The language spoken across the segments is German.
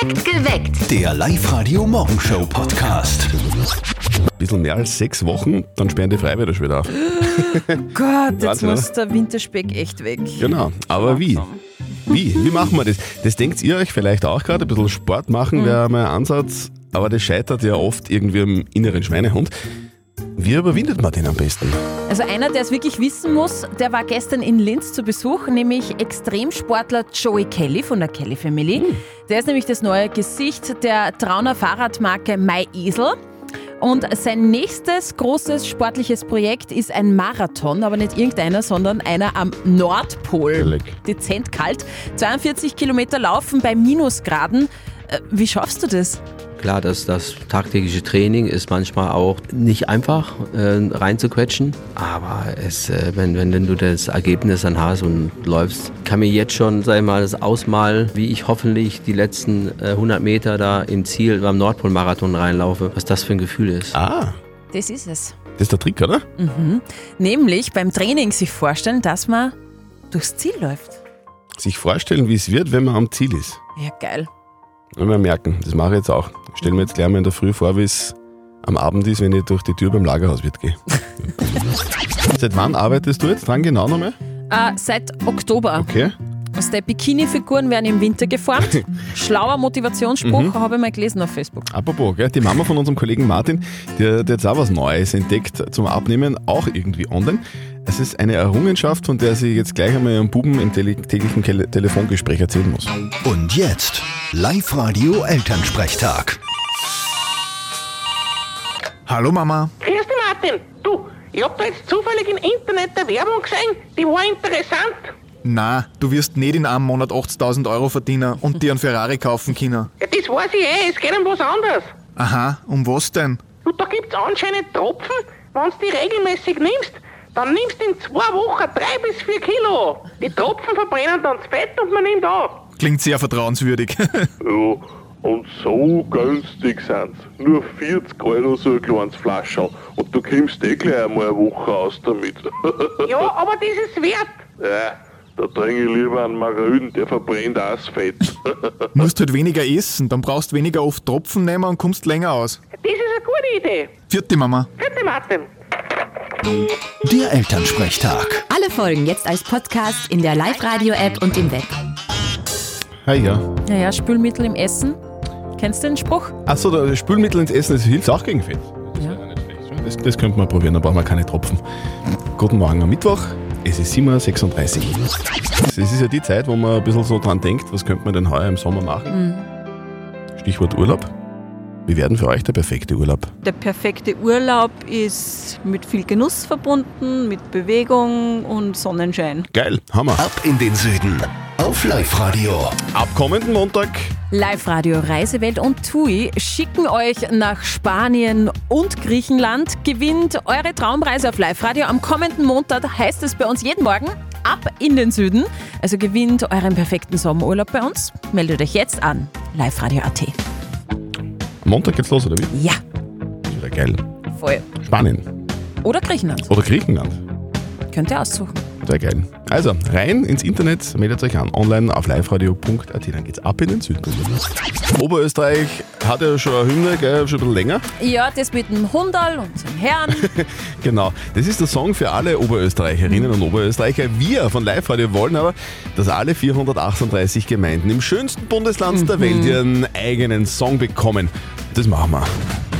Perfekt geweckt. Der Live-Radio-Morgenshow-Podcast. bisschen mehr als sechs Wochen, dann sperren die Freiwilder schon wieder auf. Gott, jetzt Wahnsinn, muss der Winterspeck echt weg. Genau, aber wie? Wie? Wie machen wir das? Das denkt ihr euch vielleicht auch gerade, ein bisschen Sport machen wäre mein Ansatz, aber das scheitert ja oft irgendwie am inneren Schweinehund. Wie überwindet man den am besten? Also einer, der es wirklich wissen muss, der war gestern in Linz zu Besuch, nämlich Extremsportler Joey Kelly von der Kelly Family. Der ist nämlich das neue Gesicht der Trauner Fahrradmarke My Esel. Und sein nächstes großes sportliches Projekt ist ein Marathon, aber nicht irgendeiner, sondern einer am Nordpol. Leck. Dezent kalt. 42 Kilometer laufen bei Minusgraden. Äh, Wie schaffst du das? Klar, das, das tagtägliche Training ist manchmal auch nicht einfach äh, reinzuquetschen, aber es, äh, wenn, wenn du das Ergebnis dann hast und läufst, kann mir jetzt schon, sag ich mal, das ausmalen, wie ich hoffentlich die letzten äh, 100 Meter da im Ziel beim Nordpol-Marathon reinlaufe, was das für ein Gefühl ist. Ah, Das ist es. das ist der Trick, oder? Nämlich beim Training sich vorstellen, dass man durchs Ziel läuft. Sich vorstellen, wie es wird, wenn man am Ziel ist. Ja, geil. Und wir merken, das mache ich jetzt auch. Ich stelle mir jetzt gleich mal in der Früh vor, wie es am Abend ist, wenn ich durch die Tür beim Lagerhauswirt gehe. Seit wann arbeitest du jetzt dran genau nochmal? Äh, seit Oktober. Okay. Aus der Bikini-Figuren werden im Winter geformt. Schlauer Motivationsspruch habe ich mal gelesen auf Facebook. Apropos, gell, die Mama von unserem Kollegen Martin, die hat jetzt auch was Neues entdeckt zum Abnehmen, auch irgendwie online. Es ist eine Errungenschaft, von der sie jetzt gleich einmal ihrem Buben im tele täglichen Kel- Telefongespräch erzählen muss. Und jetzt Live-Radio-Elternsprechtag. Hallo Mama. Grüß dich, Martin. Du, ich hab da jetzt zufällig im Internet eine Werbung gesehen, die war interessant. Na, du wirst nicht in einem Monat 80.000 Euro verdienen und dir einen Ferrari kaufen können. Ja, das weiß ich eh, es geht um was anderes. Aha, um was denn? Du, da gibt's anscheinend Tropfen, wenn du die regelmäßig nimmst, dann nimmst du in zwei Wochen drei bis vier Kilo. Die Tropfen verbrennen dann das Fett und man nimmt auf. Klingt sehr vertrauenswürdig. Ja, und so günstig sind Nur 40 Euro so ein kleines Flascherl. Und du kommst eh gleich einmal eine Woche aus damit. Ja, aber das ist wert. ja, da trinke ich lieber einen Maröden, der verbrennt auch das Fett. Musst halt weniger essen, dann brauchst weniger oft Tropfen nehmen und kommst länger aus. Das ist eine gute Idee. Vierte Mama. Bitte, Martin. Der Elternsprechtag. Alle Folgen jetzt als Podcast in der Live-Radio-App und im Web. Hey, ja. Naja, Spülmittel im Essen. Kennst du den Spruch? Achso, das Spülmittel ins Essen, das hilft auch gegen Fett. Das, Ja. ja nicht schlecht. das, das könnte man probieren, dann brauchen wir keine Tropfen. Guten Morgen am Mittwoch. Es ist 7.36 Uhr. Es ist ja die Zeit, wo man ein bisschen so dran denkt, was könnte man denn heuer im Sommer machen? Stichwort Urlaub. Wie werden für euch der perfekte Urlaub? Der perfekte Urlaub ist mit viel Genuss verbunden, mit Bewegung und Sonnenschein. Geil, Hammer. Ab in den Süden. Auf Live-Radio. Ab kommenden Montag Live-Radio Reisewelt und TUI schicken euch nach Spanien und Griechenland. Gewinnt eure Traumreise auf Live-Radio. Am kommenden Montag heißt es bei uns jeden Morgen ab in den Süden. Also gewinnt euren perfekten Sommerurlaub bei uns. Meldet euch jetzt an. Live-Radio.at. Montag geht's los, oder wie? Ja, Ist wieder geil. voll. Spanien Oder Griechenland. oder Griechenland. Könnt ihr aussuchen. Sehr geil. Also, rein ins Internet, meldet euch an, online auf liveradio.at, dann geht's ab in den Süden. Oberösterreich hat ja schon eine Hymne, gell, schon ein bisschen länger. Ja, das mit dem Hundal und dem Herrn. Genau, das ist der Song für alle Oberösterreicherinnen und Oberösterreicher. Wir von Live Radio wollen aber, dass alle 438 Gemeinden im schönsten Bundesland der Welt ihren eigenen Song bekommen. Das machen wir.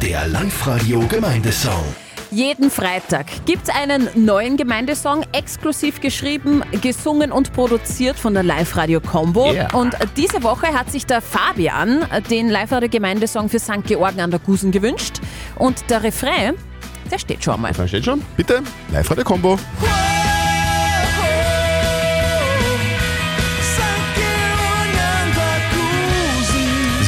Der Live-Radio-Gemeindesong. Jeden Freitag gibt es einen neuen Gemeindesong, exklusiv geschrieben, gesungen und produziert von der Live-Radio Combo. Yeah. Und diese Woche hat sich der Fabian den Live-Radio Gemeindesong für St. Georgen an der Gusen gewünscht. Und der Refrain, der steht schon einmal. Da steht schon. Bitte, Live Radio Combo. Das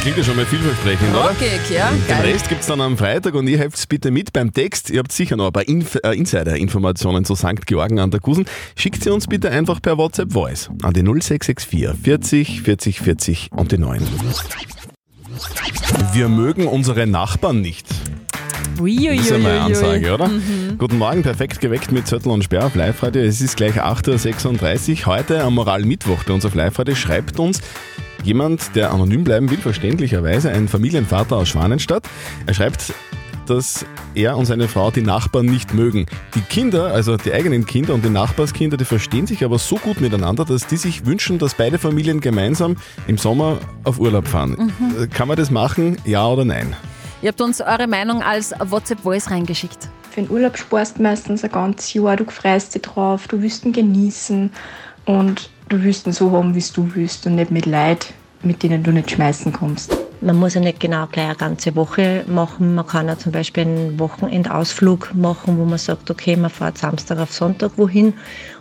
klingt ja schon mal vielversprechend, oder? Rockig, ja? Den Geil. Rest gibt's dann am Freitag und ihr helft bitte mit beim Text. Ihr habt sicher noch ein paar Inf äh, Insider-Informationen zu St. Georgen an der Gusen. Schickt sie uns bitte einfach per WhatsApp Voice an die 0664 40 40 40 und die 9. Wir mögen unsere Nachbarn nicht. Uiuiuiui. Das ist ja meine Ansage, oder? Guten Morgen, perfekt geweckt mit Zettel und Sperr auf Live-Radio. Es ist gleich 8.36 Uhr. Heute am Moral-Mittwoch bei uns auf Live-Radio schreibt uns Jemand, der anonym bleiben will, verständlicherweise, ein Familienvater aus Schwanenstadt. Er schreibt, dass er und seine Frau die Nachbarn nicht mögen. Die Kinder, also die eigenen Kinder und die Nachbarskinder, die verstehen sich aber so gut miteinander, dass die sich wünschen, dass beide Familien gemeinsam im Sommer auf Urlaub fahren. Mhm. Kann man das machen? Ja oder nein? Ihr habt uns eure Meinung als WhatsApp-Voice reingeschickt. Für den Urlaub sparst du meistens ein ganzes Jahr, du freust dich drauf, du willst ihn genießen und du willst ihn so haben, wie es du willst und nicht mit Leid, mit denen du nicht schmeißen kommst. Man muss ja nicht genau gleich eine ganze Woche machen. Man kann ja zum Beispiel einen Wochenendausflug machen, wo man sagt, okay, man fährt Samstag auf Sonntag wohin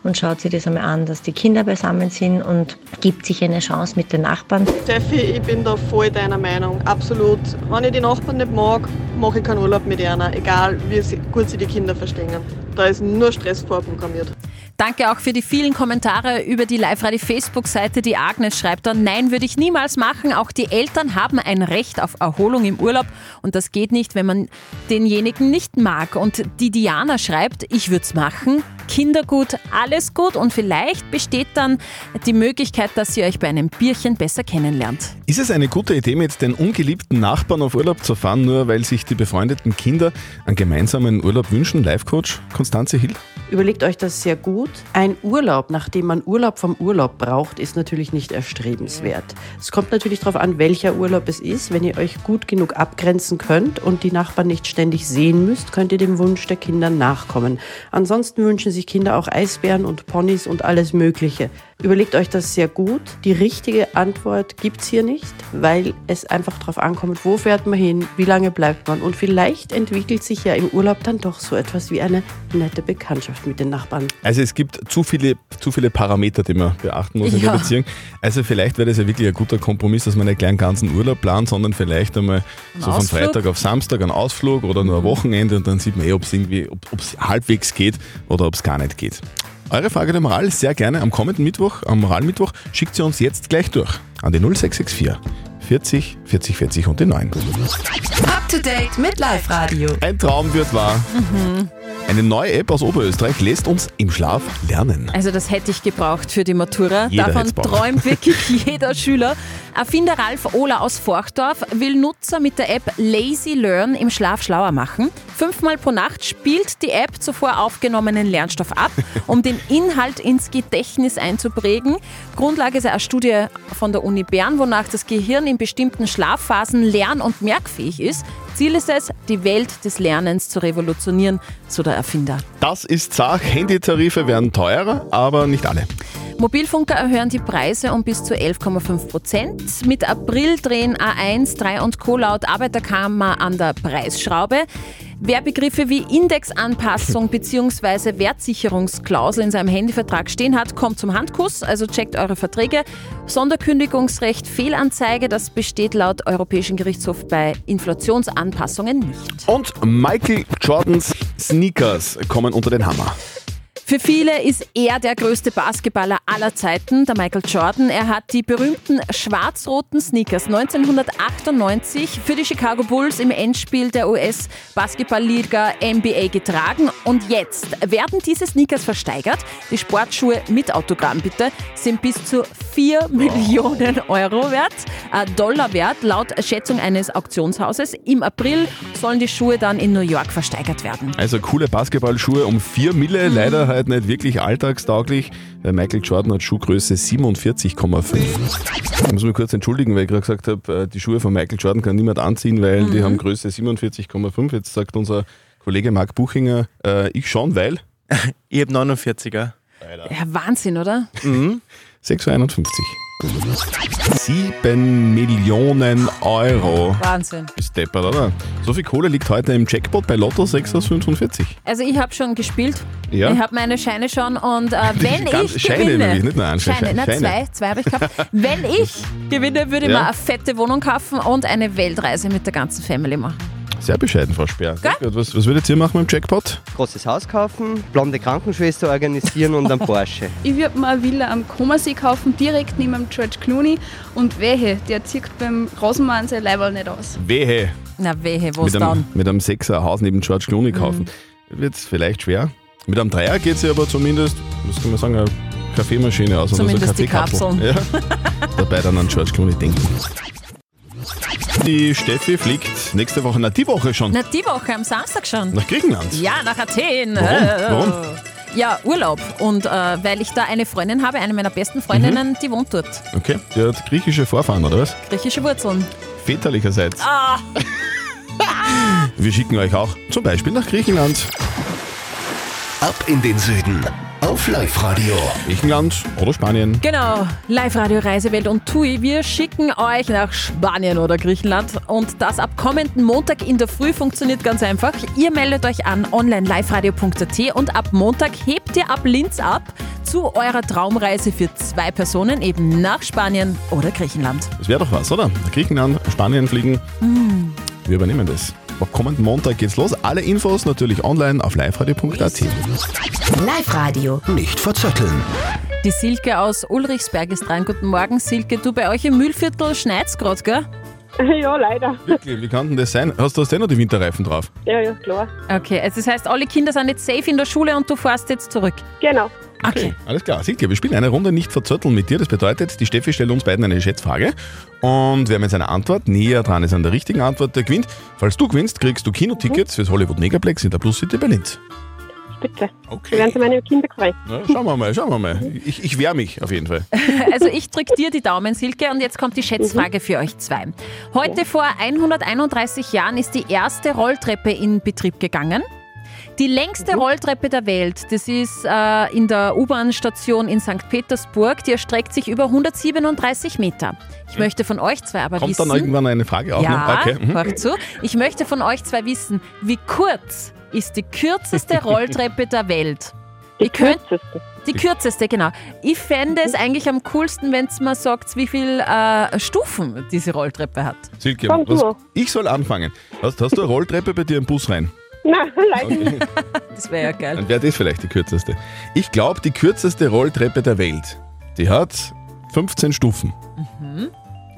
und schaut sich das einmal an, dass die Kinder beisammen sind und gibt sich eine Chance mit den Nachbarn. Steffi, ich bin da voll deiner Meinung. Absolut. Wenn ich die Nachbarn nicht mag, mache ich keinen Urlaub mit ihnen. Egal, wie gut sie die Kinder verstehen. Da ist nur Stress vorprogrammiert. Danke auch für die vielen Kommentare über die Live-Radio-Facebook-Seite. Die Agnes schreibt dann, nein, würde ich niemals machen. Auch die Eltern haben ein Recht auf Erholung im Urlaub und das geht nicht, wenn man denjenigen nicht mag. Und die Diana schreibt, ich würde es machen. Kindergut, alles gut und vielleicht besteht dann die Möglichkeit, dass ihr euch bei einem Bierchen besser kennenlernt. Ist es eine gute Idee, mit den ungeliebten Nachbarn auf Urlaub zu fahren, nur weil sich die befreundeten Kinder einen gemeinsamen Urlaub wünschen? Live-Coach Konstanze Hill? Überlegt euch das sehr gut. Ein Urlaub, nachdem man Urlaub vom Urlaub braucht, ist natürlich nicht erstrebenswert. Es kommt natürlich darauf an, welcher Urlaub es ist. Wenn ihr euch gut genug abgrenzen könnt und die Nachbarn nicht ständig sehen müsst, könnt ihr dem Wunsch der Kinder nachkommen. Ansonsten wünschen sich Kinder auch Eisbären und Ponys und alles Mögliche. Überlegt euch das sehr gut. Die richtige Antwort gibt's hier nicht, weil es einfach darauf ankommt, wo fährt man hin, wie lange bleibt man. Und vielleicht entwickelt sich ja im Urlaub dann doch so etwas wie eine nette Bekanntschaft mit den Nachbarn. Also es gibt zu viele, zu viele Parameter, die man beachten muss in Ja. der Beziehung. Also vielleicht wäre das ja wirklich ein guter Kompromiss, dass man nicht gleich einen ganzen Urlaub plant, sondern vielleicht einmal Ein so von? Freitag auf Samstag einen Ausflug oder nur ein Wochenende und dann sieht man eh, ob es irgendwie, ob es halbwegs geht oder ob es gar nicht geht. Eure Frage der Moral sehr gerne am kommenden Mittwoch, am Moralmittwoch, schickt sie uns jetzt gleich durch an die 0664 40 40 40 und die 9. Up to date mit Live Radio. Ein Traum wird wahr. Mhm. Eine neue App aus Oberösterreich lässt uns im Schlaf lernen. Also das hätte ich gebraucht für die Matura. Jeder Davon träumt wirklich jeder Schüler. Erfinder Ralf Ohler aus Forchdorf will Nutzer mit der App Lazy Learn im Schlaf schlauer machen. Fünfmal pro Nacht spielt die App zuvor aufgenommenen Lernstoff ab, um den Inhalt ins Gedächtnis einzuprägen. Grundlage ist eine Studie von der Uni Bern, wonach das Gehirn in bestimmten Schlafphasen lern- und merkfähig ist. Ziel ist es, die Welt des Lernens zu revolutionieren, so der Erfinder. Das ist Sach. Handytarife werden teurer, aber nicht alle. Mobilfunker erhöhen die Preise um bis zu 11,5 Prozent. Mit April drehen A1, 3 und Co. laut Arbeiterkammer an der Preisschraube. Wer Begriffe wie Indexanpassung bzw. Wertsicherungsklausel in seinem Handyvertrag stehen hat, kommt zum Handkuss, also checkt eure Verträge. Sonderkündigungsrecht, Fehlanzeige, das besteht laut Europäischen Gerichtshof bei Inflationsanpassungen nicht. Und Michael Jordans Sneakers kommen unter den Hammer. Für viele ist er der größte Basketballer aller Zeiten, der Michael Jordan. Er hat die berühmten schwarz-roten Sneakers 1998 für die Chicago Bulls im Endspiel der US-Basketballliga NBA getragen. Und jetzt werden diese Sneakers versteigert. Die Sportschuhe mit Autogramm bitte sind bis zu 4 Millionen Euro wert, äh, Dollar wert, laut Schätzung eines Auktionshauses. Im April sollen die Schuhe dann in New York versteigert werden. Also coole Basketballschuhe um 4 Mille, leider halt nicht wirklich alltagstauglich. Der Michael Jordan hat Schuhgröße 47,5. Ich muss mich kurz entschuldigen, weil ich gerade gesagt habe, äh, die Schuhe von Michael Jordan kann niemand anziehen, weil die Mhm. haben Größe 47,5. Jetzt sagt unser Kollege Marc Buchinger, äh, ich schon, weil Ich habe 49er. Ja, Wahnsinn, oder? Mhm. 6,51 7 Millionen Euro. Wahnsinn. Ist deppert, oder? So viel Kohle liegt heute im Jackpot bei Lotto 6 aus 45. Also ich habe schon gespielt. Ja? Ich habe meine Scheine schon und äh, wenn Ganz- ich Scheine gewinne, nämlich, nicht nur einen Scheine, Schein, na, Scheine. zwei, zwei habe ich gehabt. wenn ich gewinne, würde ich Ja. mir eine fette Wohnung kaufen und eine Weltreise mit der ganzen Family machen. Sehr bescheiden, Frau Speer. Gut. Was, was würdet ihr machen mit dem Jackpot? Großes Haus kaufen, blonde Krankenschwester organisieren und einen Porsche. Ich würde mir eine Villa am Komersee kaufen, direkt neben dem George Clooney. Und wehe, der zieht beim Rosenmann sein Leiberl nicht aus. Wehe. Na wehe, was Mit einem, dann? mit einem Sechser Haus neben George Clooney kaufen. Wird es vielleicht schwer. Mit einem Dreier geht es ja aber zumindest, was kann man sagen, eine Kaffeemaschine aus Zumindest oder so die Kaffeekapsel. Ja. Dabei dann an George Clooney denken. Die Steffi fliegt nächste Woche, na die Woche schon, Na, die Woche am Samstag schon. nach Griechenland. Ja, nach Athen. Warum? Äh, Warum? Ja, Urlaub. Und äh, weil ich da eine Freundin habe, eine meiner besten Freundinnen, Mhm. die wohnt dort. Okay, die hat griechische Vorfahren, oder was? Griechische Wurzeln. Väterlicherseits. Ah, Wir schicken euch auch zum Beispiel nach Griechenland. Ab in den Süden auf Live-Radio. Griechenland oder Spanien. genau. Live-Radio Reisewelt und TUI. Wir schicken euch nach Spanien oder Griechenland. Und das ab kommenden Montag in der Früh funktioniert ganz einfach. Ihr meldet euch an online liveradio.at und ab Montag hebt ihr ab Linz ab zu eurer Traumreise für zwei Personen eben nach Spanien oder Griechenland. Das wäre doch was, oder? Nach Griechenland, Spanien fliegen. Hm. Wir übernehmen das. Ab kommenden Montag geht's los. Alle Infos natürlich online auf liveradio.at. Live-Radio. Nicht verzetteln. Die Silke aus Ulrichsberg ist dran. Guten Morgen, Silke. Du, bei euch im Mühlviertel schneit's grad, gell? Ja, leider. Wirklich, wie kann denn das sein? Hast du hast eh noch die Winterreifen drauf? Ja, ja, klar. Okay, also das heißt, alle Kinder sind jetzt safe in der Schule und du fährst jetzt zurück. Genau. Okay. Alles klar, Silke, wir spielen eine Runde nicht verzötteln mit dir. Das bedeutet, die Steffi stellt uns beiden eine Schätzfrage. Und wer mit seiner Antwort näher dran ist an der richtigen Antwort, der gewinnt. Falls du gewinnst, kriegst du Kinotickets fürs Hollywood Megaplex in der Plus City Berlin. Spitze. Okay. werden sich meine Kinder. Na, schauen wir mal, schauen wir mal. Ich, ich wehre mich auf jeden Fall. Also ich drück dir die Daumen, Silke, und jetzt kommt die Schätzfrage für euch zwei. Heute vor 131 Jahren ist die erste Rolltreppe in Betrieb gegangen. Die längste Rolltreppe der Welt, das ist äh, in der U-Bahn-Station in St. Petersburg, die erstreckt sich über 137 Meter. Ich möchte von euch zwei aber Kommt wissen... dann irgendwann eine Frage auch ja, noch? Okay. mhm. zu. Ich möchte von euch zwei wissen, wie kurz ist die kürzeste Rolltreppe der Welt? Die kürzeste? Die kürzeste, genau. Ich fände es eigentlich am coolsten, wenn es mal sagt, wie viele äh, Stufen diese Rolltreppe hat. Silke, was, ich soll anfangen. Hast, hast du eine Rolltreppe bei dir im Bus rein? Nein, leider nicht. Das wäre ja geil. Dann wäre das vielleicht die kürzeste. Ich glaube, die kürzeste Rolltreppe der Welt, die hat 15 Stufen. Mhm.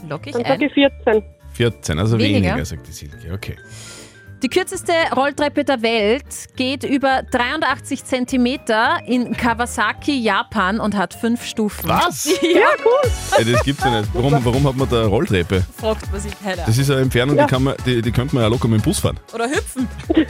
Lock ich Dann ein. sage ich 14. 14, also Weniger. weniger, sagt die Silke. Okay. Die kürzeste Rolltreppe der Welt geht über 83 Zentimeter in Kawasaki, Japan und hat fünf Stufen. Was? Ja, cool. Ey, das gibt's ja nicht. Warum, warum hat man da eine Rolltreppe? Fragt man sich keiner. Das ist eine Entfernung, Ja. die, kann man, die, die könnte man ja locker mit dem Bus fahren. Oder hüpfen.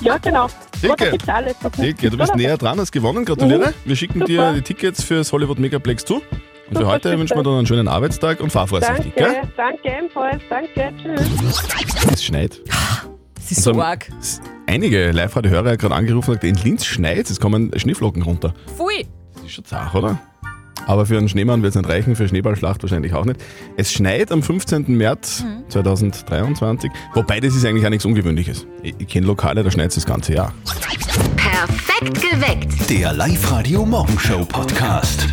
Ja, genau. Silke. Da gibt's alles. Silke, du bist näher dran, hast gewonnen. Gratuliere. Wir schicken dir Super. die Tickets fürs Hollywood Megaplex zu. Und für Super, heute wünschen wir dir einen schönen Arbeitstag und fahr vorsichtig. Danke, Gell? danke ebenfalls. Danke, tschüss. Es schneit. Das ist so arg. Einige Live-Radio-Hörer haben gerade angerufen und gesagt, in Linz schneit, es kommen Schneeflocken runter. Pfui. Das ist schon zart, oder? Aber für einen Schneemann wird es nicht reichen, für eine Schneeballschlacht wahrscheinlich auch nicht. Es schneit am 15. März Mhm. 2023, wobei das ist eigentlich auch nichts Ungewöhnliches. Ich, ich kenne Lokale, da schneit es das ganze Jahr. Perfekt geweckt. Der Live-Radio Morgenshow Podcast.